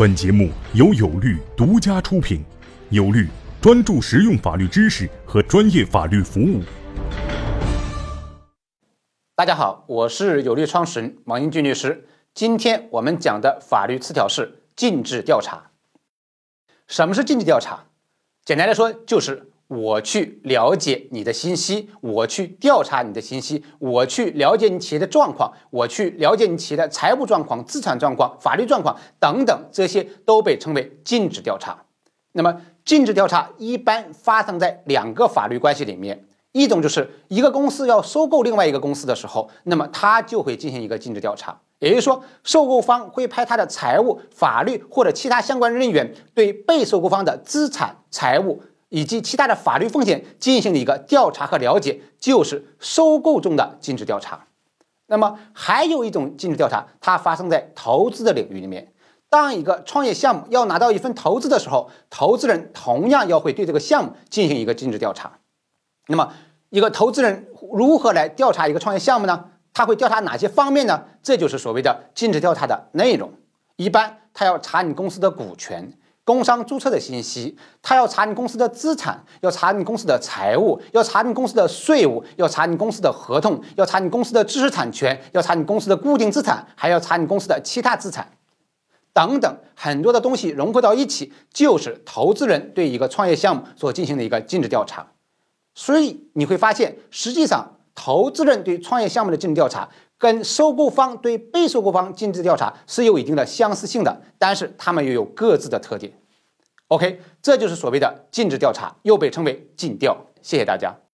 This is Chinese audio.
本节目由有律独家出品，有律专注实用法律知识和专业法律服务。大家好，我是有律创始人王英俊律师。今天我们讲的法律词条是禁止调查。什么是禁止调查？简单来说，就是我去了解你的信息，我去调查你的信息，我去了解你企业的状况，我去了解你企业的财务状况、资产状况、法律状况等等，这些都被称为禁止调查。那么，禁止调查一般发生在两个法律关系里面，一种就是一个公司要收购另外一个公司的时候，那么它就会进行一个禁止调查。也就是说，收购方会派他的财务、法律或者其他相关人员对被收购方的资产、财务以及其他的法律风险进行一个调查和了解，就是收购中的尽职调查。那么还有一种尽职调查，它发生在投资的领域里面。当一个创业项目要拿到一份投资的时候，投资人同样要会对这个项目进行一个尽职调查。那么，一个投资人如何来调查一个创业项目呢？他会调查哪些方面呢？这就是所谓的尽职调查的内容。一般他要查你公司的股权、工商注册的信息，他要查你公司的资产，要查你公司的财务，要查你公司的税务，要查你公司的合同，要查你公司的知识产权，要查你公司的固定资产，还要查你公司的其他资产，等等很多的东西融合到一起，就是投资人对一个创业项目所进行的一个尽职调查。所以你会发现，实际上。投资人对创业项目的尽职调查，跟收购方对被收购方尽职调查是有一定的相似性的，但是他们又有各自的特点。OK，这就是所谓的尽职调查，又被称为尽调。谢谢大家。